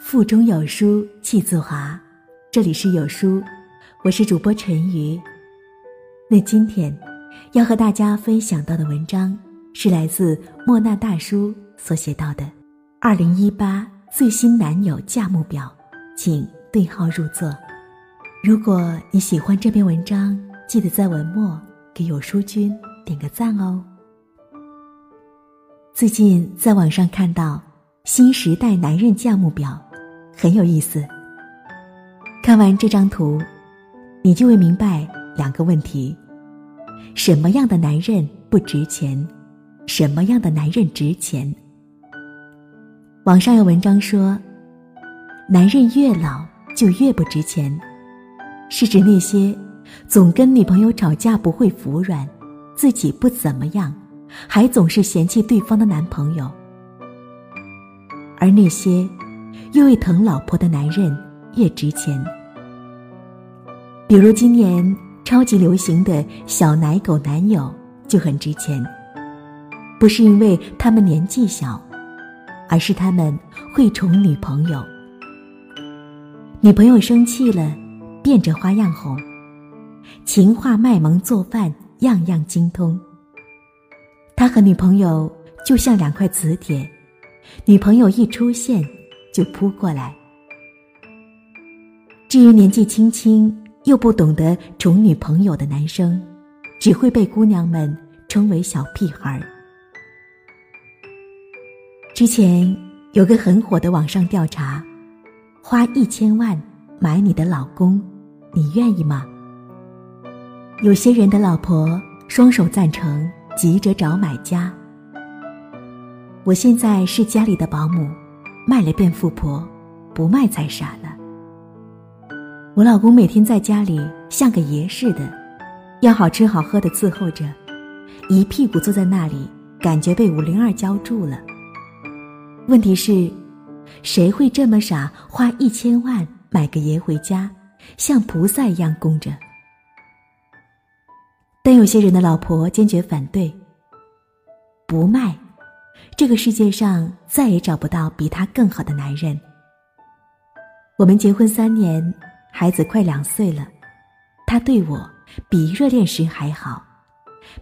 腹中有书气自华。这里是有书，我是主播陈瑜。那今天要和大家分享到的文章是来自莫那大叔所写到的《二零一八最新男友价目表》，请对号入座。如果你喜欢这篇文章，记得在文末给有书君点个赞哦。最近在网上看到新时代男人价目表，很有意思。看完这张图，你就会明白两个问题：什么样的男人不值钱，什么样的男人值钱。网上有文章说，男人越老就越不值钱，是指那些总跟女朋友吵架不会服软，自己不怎么样。还总是嫌弃对方的男朋友，而那些越为疼老婆的男人越值钱。比如今年超级流行的小奶狗男友就很值钱，不是因为他们年纪小，而是他们会宠女朋友。女朋友生气了，变着花样哄，情话卖萌做饭样样精通。他和女朋友就像两块磁铁，女朋友一出现就扑过来。至于年纪轻轻又不懂得宠女朋友的男生，只会被姑娘们称为小屁孩儿。之前有个很火的网上调查，花一千万买你的老公，你愿意吗？有些人的老婆双手赞成。急着找买家。我现在是家里的保姆，卖了变富婆，不卖才傻呢。我老公每天在家里像个爷似的，要好吃好喝的伺候着，一屁股坐在那里，感觉被五零二浇住了。问题是，谁会这么傻，花一千万买个爷回家，像菩萨一样供着？但有些人的老婆坚决反对，不卖，这个世界上再也找不到比他更好的男人。我们结婚三年，孩子快两岁了，他对我比热恋时还好，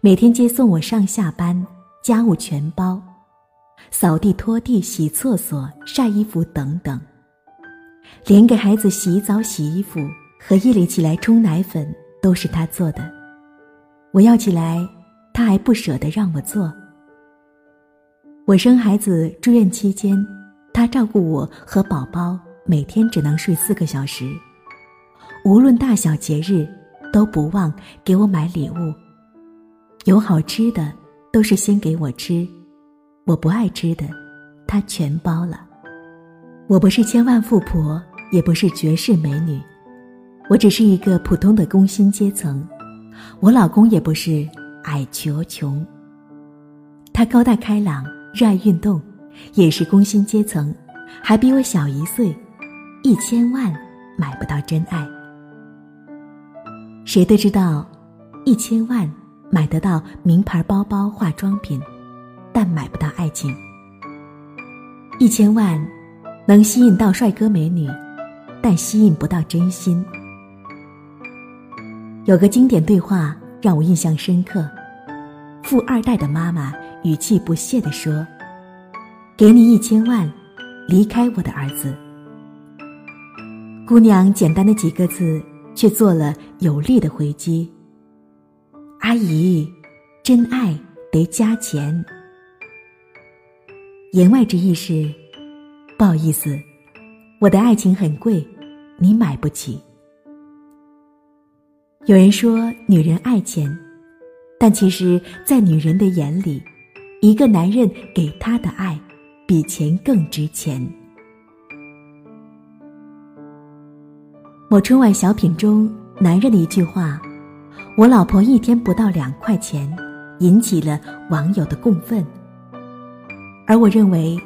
每天接送我上下班，家务全包，扫地、拖地、洗厕所、晒衣服等等，连给孩子洗澡、洗衣服和夜里起来冲奶粉都是他做的。我要起来，他还不舍得让我做。我生孩子住院期间，他照顾我和宝宝，每天只能睡四个小时。无论大小节日，都不忘给我买礼物。有好吃的，都是先给我吃；我不爱吃的，他全包了。我不是千万富婆，也不是绝世美女，我只是一个普通的工薪阶层。我老公也不是矮穷穷，他高大开朗，热爱运动，也是工薪阶层，还比我小一岁，一千万买不到真爱。谁都知道，一千万买得到名牌包包、化妆品，但买不到爱情。一千万能吸引到帅哥美女，但吸引不到真心。有个经典对话让我印象深刻，富二代的妈妈语气不屑地说：“给你一千万，离开我的儿子。”姑娘简单的几个字，却做了有力的回击：“阿姨，真爱得加钱。”言外之意是，不好意思，我的爱情很贵，你买不起。有人说女人爱钱，但其实，在女人的眼里，一个男人给她的爱，比钱更值钱。某春晚小品中，男人的一句话：“我老婆一天不到两块钱”，引起了网友的共愤。而我认为，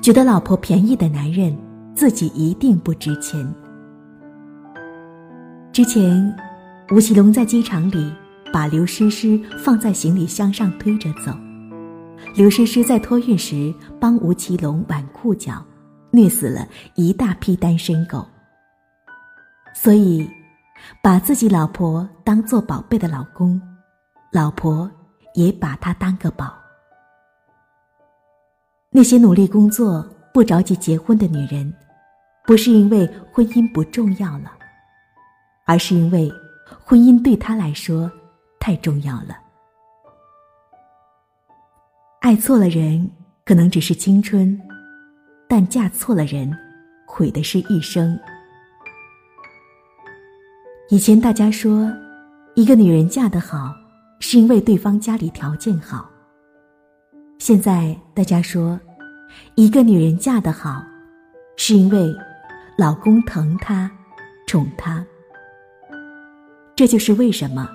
觉得老婆便宜的男人，自己一定不值钱。之前。吴奇隆在机场里把刘诗诗放在行李箱上推着走，刘诗诗在托运时帮吴奇隆挽裤脚，虐死了一大批单身狗。所以，把自己老婆当做宝贝的老公，老婆也把他当个宝。那些努力工作、不着急结婚的女人，不是因为婚姻不重要了，而是因为婚姻对她来说太重要了。爱错了人，可能只是青春。但嫁错了人，毁的是一生。以前大家说，一个女人嫁得好，是因为对方家里条件好。现在大家说，一个女人嫁得好，是因为老公疼她、宠她。这就是为什么，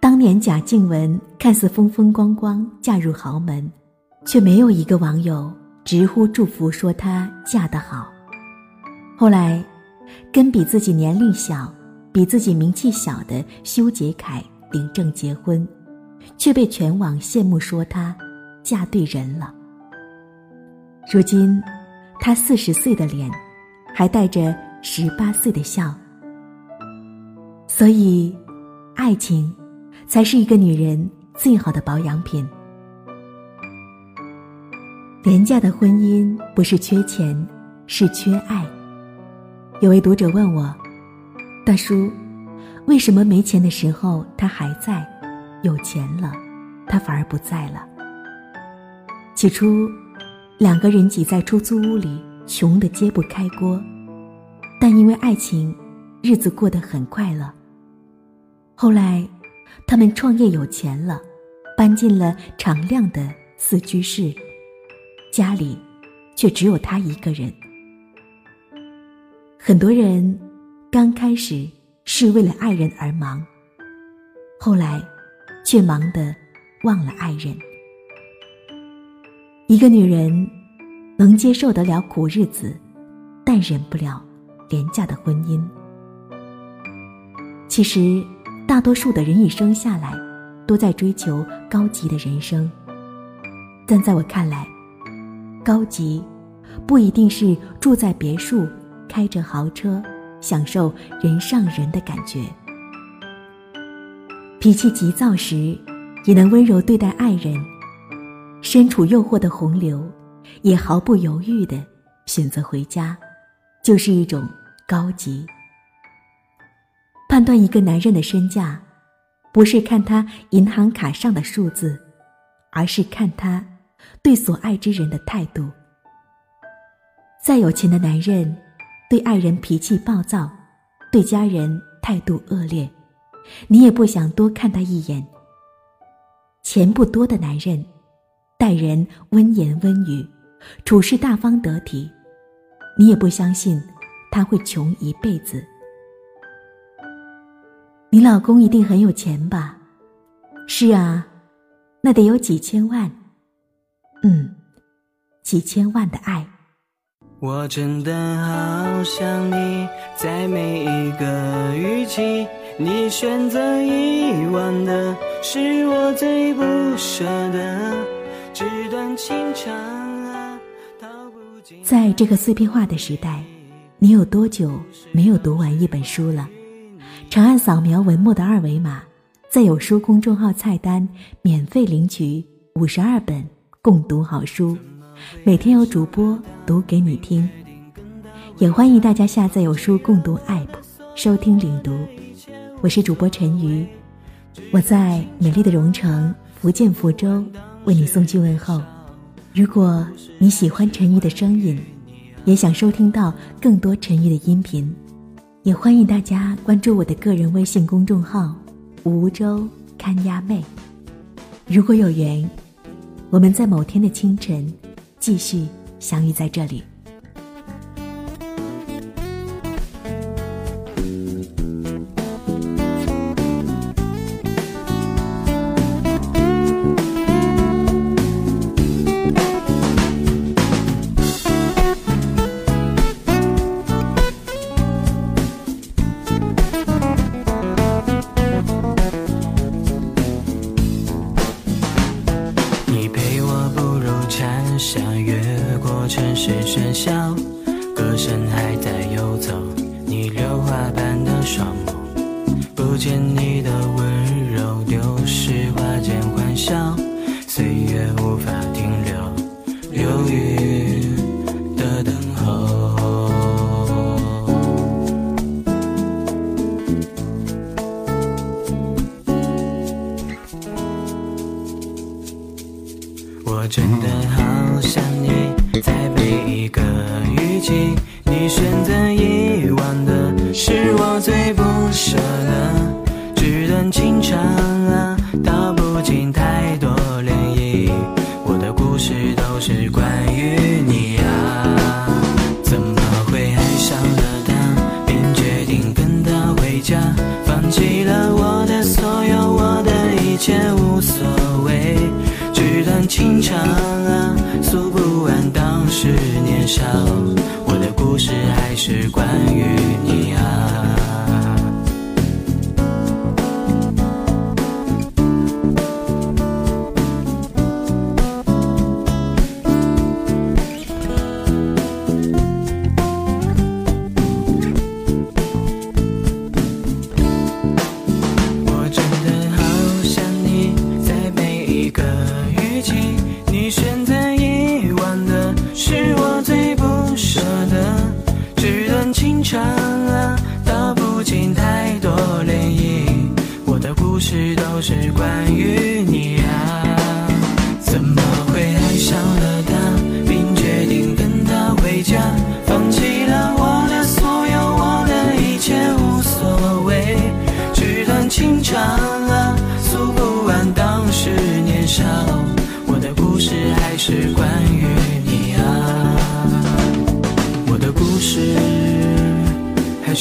当年贾静雯看似风风光光嫁入豪门，却没有一个网友。直呼祝福，说她嫁得好。后来，跟比自己年龄小、比自己名气小的修杰楷领证结婚，却被全网羡慕，说她嫁对人了。如今，她四十岁的脸，还带着十八岁的笑。所以，爱情，才是一个女人最好的保养品。廉价的婚姻不是缺钱，是缺爱。有位读者问我：“大叔，为什么没钱的时候他还在，有钱了，他反而不在了？”起初，两个人挤在出租屋里，穷得揭不开锅，但因为爱情，日子过得很快乐。后来，他们创业有钱了，搬进了敞亮的四居室。家里，却只有他一个人。很多人刚开始是为了爱人而忙，后来却忙得忘了爱人。一个女人能接受得了苦日子，但忍不了廉价的婚姻。其实，大多数的人一生下来都在追求高级的人生，但在我看来，高级，不一定是住在别墅、开着豪车、享受人上人的感觉。脾气急躁时，也能温柔对待爱人；身处诱惑的洪流，也毫不犹豫的选择回家，就是一种高级。判断一个男人的身价，不是看他银行卡上的数字，而是看他。对所爱之人的态度。再有钱的男人，对爱人脾气暴躁，对家人态度恶劣，你也不想多看他一眼。钱不多的男人，待人温言温语，处事大方得体，你也不相信他会穷一辈子。你老公一定很有钱吧？是啊，那得有几千万。嗯，几千万的爱。我真的好想你，在每一个雨季，你选择遗忘的是我最不舍的。纸短情长啊，道不尽。在这个碎片化的时代，你有多久没有读完一本书了？长按扫描文末的二维码，在有书公众号菜单免费领取五十二本。共读好书，每天有主播读给你听，也欢迎大家下载有书共读 App 收听领读。我是主播陈瑜，我在美丽的蓉城福建福州为你送去问候。如果你喜欢陈瑜的声音，也想收听到更多陈瑜的音频，也欢迎大家关注我的个人微信公众号“梧州看鸭妹”。如果有缘。我们在某天的清晨，继续相遇在这里。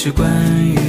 是关于。